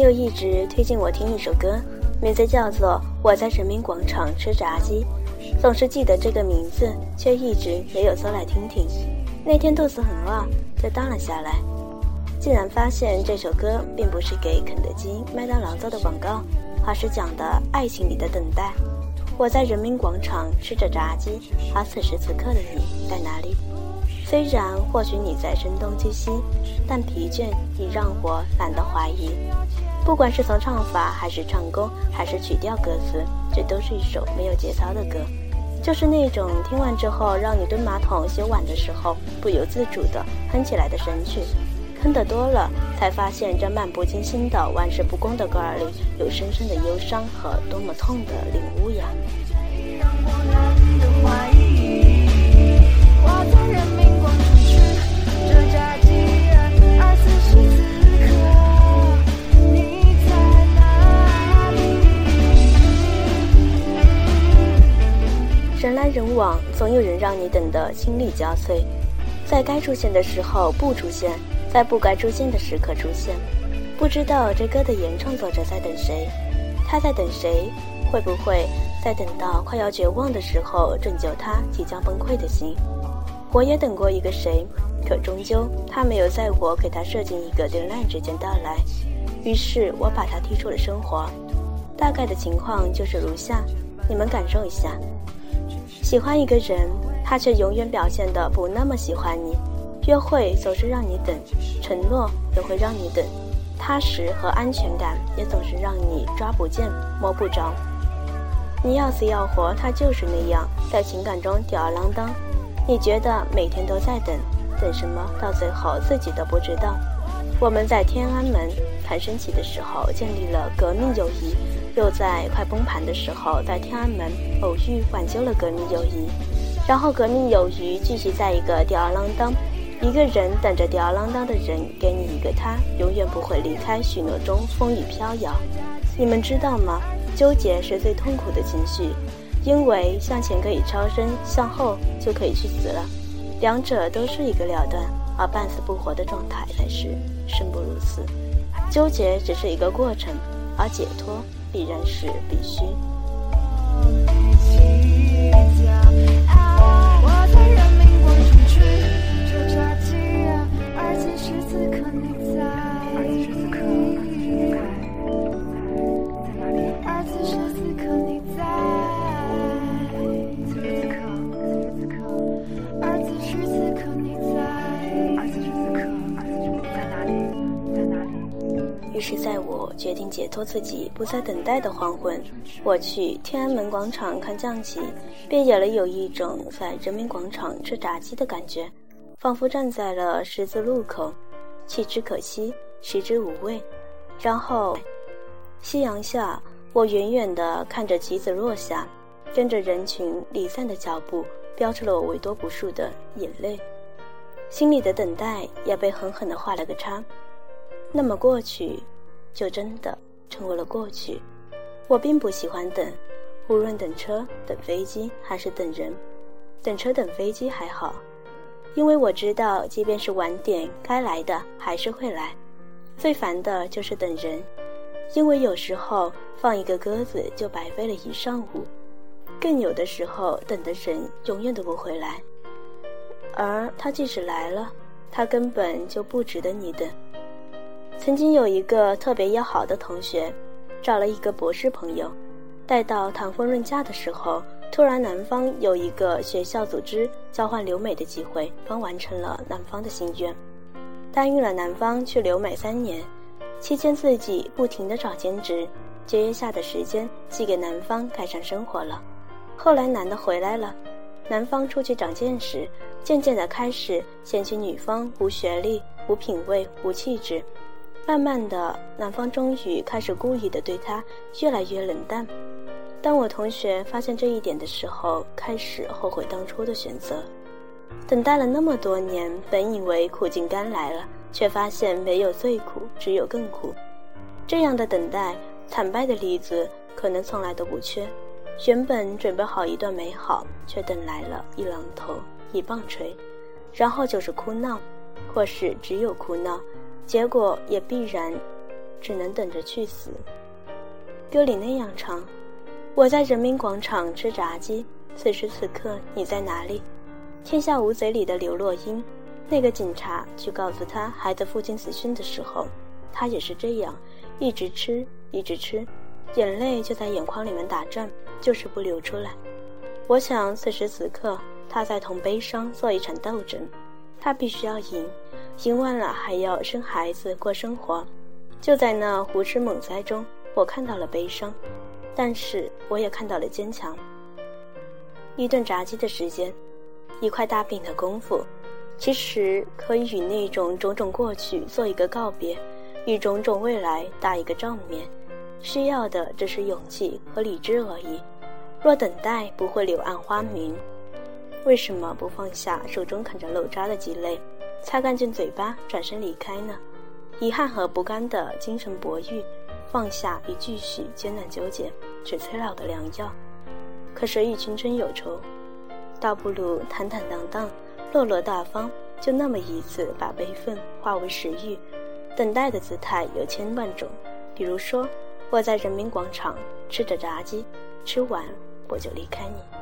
又一直推荐我听一首歌，名字叫做《我在人民广场吃炸鸡》，总是记得这个名字，却一直没有搜来听听。那天肚子很饿，就当了下来，竟然发现这首歌并不是给肯德基、麦当劳做的广告，而是讲的爱情里的等待。我在人民广场吃着炸鸡，而此时此刻的你在哪里？虽然或许你在声东击西，但疲倦已让我懒得怀疑。不管是从唱法，还是唱功，还是曲调歌词，这都是一首没有节操的歌，就是那种听完之后让你蹲马桶洗碗的时候不由自主的哼起来的神曲。哼得多了，才发现这漫不经心的玩世不恭的歌儿里有深深的忧伤和多么痛的领悟呀。人来人往，总有人让你等得心力交瘁，在该出现的时候不出现，在不该出现的时刻出现。不知道这歌的原创作者在等谁，他在等谁？会不会在等到快要绝望的时候拯救他即将崩溃的心？我也等过一个谁，可终究他没有在我给他设定一个 deadline 之间到来，于是我把他踢出了生活。大概的情况就是如下，你们感受一下。喜欢一个人，他却永远表现的不那么喜欢你。约会总是让你等，承诺也会让你等，踏实和安全感也总是让你抓不见、摸不着。你要死要活，他就是那样，在情感中吊儿郎当。你觉得每天都在等，等什么？到最后自己都不知道。我们在天安门谈升起的时候建立了革命友谊。又在快崩盘的时候，在天安门偶遇，挽救了革命友谊。然后革命友谊继续在一个吊儿郎当，一个人等着吊儿郎当的人给你一个他，永远不会离开许诺中风雨飘摇。你们知道吗？纠结是最痛苦的情绪，因为向前可以超生，向后就可以去死了，两者都是一个了断，而半死不活的状态才是生不如死。纠结只是一个过程，而解脱。必然是必须。此刻你在是在我决定解脱自己，不再等待的黄昏，我去天安门广场看降旗，便有了有一种在人民广场吃炸鸡的感觉，仿佛站在了十字路口，弃之可惜，食之无味。然后，夕阳下，我远远地看着旗子落下，跟着人群离散的脚步，飙出了我为多不数的眼泪，心里的等待也被狠狠地画了个叉。那么过去，就真的成为了过去。我并不喜欢等，无论等车、等飞机还是等人。等车、等飞机还好，因为我知道，即便是晚点，该来的还是会来。最烦的就是等人，因为有时候放一个鸽子就白飞了一上午，更有的时候等的人永远都不会来。而他即使来了，他根本就不值得你等。曾经有一个特别要好的同学，找了一个博士朋友，待到谈婚论嫁的时候，突然男方有一个学校组织交换留美的机会，方完成了男方的心愿，答应了男方去留美三年，期间自己不停的找兼职，节约下的时间寄给男方改善生活了。后来男的回来了，男方出去长见识，渐渐的开始嫌弃女方无学历、无品位、无气质。慢慢的，男方终于开始故意的对他越来越冷淡。当我同学发现这一点的时候，开始后悔当初的选择。等待了那么多年，本以为苦尽甘来了，却发现没有最苦，只有更苦。这样的等待，惨败的例子可能从来都不缺。原本准备好一段美好，却等来了一榔头一棒槌，然后就是哭闹，或是只有哭闹。结果也必然只能等着去死。歌里那样唱：“我在人民广场吃炸鸡，此时此刻你在哪里？”《天下无贼》里的刘若英，那个警察去告诉他孩子父亲死讯的时候，他也是这样，一直吃，一直吃，眼泪就在眼眶里面打转，就是不流出来。我想，此时此刻，他在同悲伤做一场斗争，他必须要赢，赢完了还要生孩子过生活。就在那胡吃猛塞中，我看到了悲伤，但是我也看到了坚强。一顿炸鸡的时间。一块大饼的功夫，其实可以与那种种种过去做一个告别，与种种未来打一个照面。需要的只是勇气和理智而已。若等待不会柳暗花明，为什么不放下手中啃着肉渣的鸡肋，擦干净嘴巴，转身离开呢？遗憾和不甘的精神博弈，放下与继续艰难纠结，是催老的良药。可谁与青春有仇？倒不如坦坦荡荡、落落大方，就那么一次把悲愤化为食欲。等待的姿态有千万种，比如说，我在人民广场吃着炸鸡，吃完我就离开你。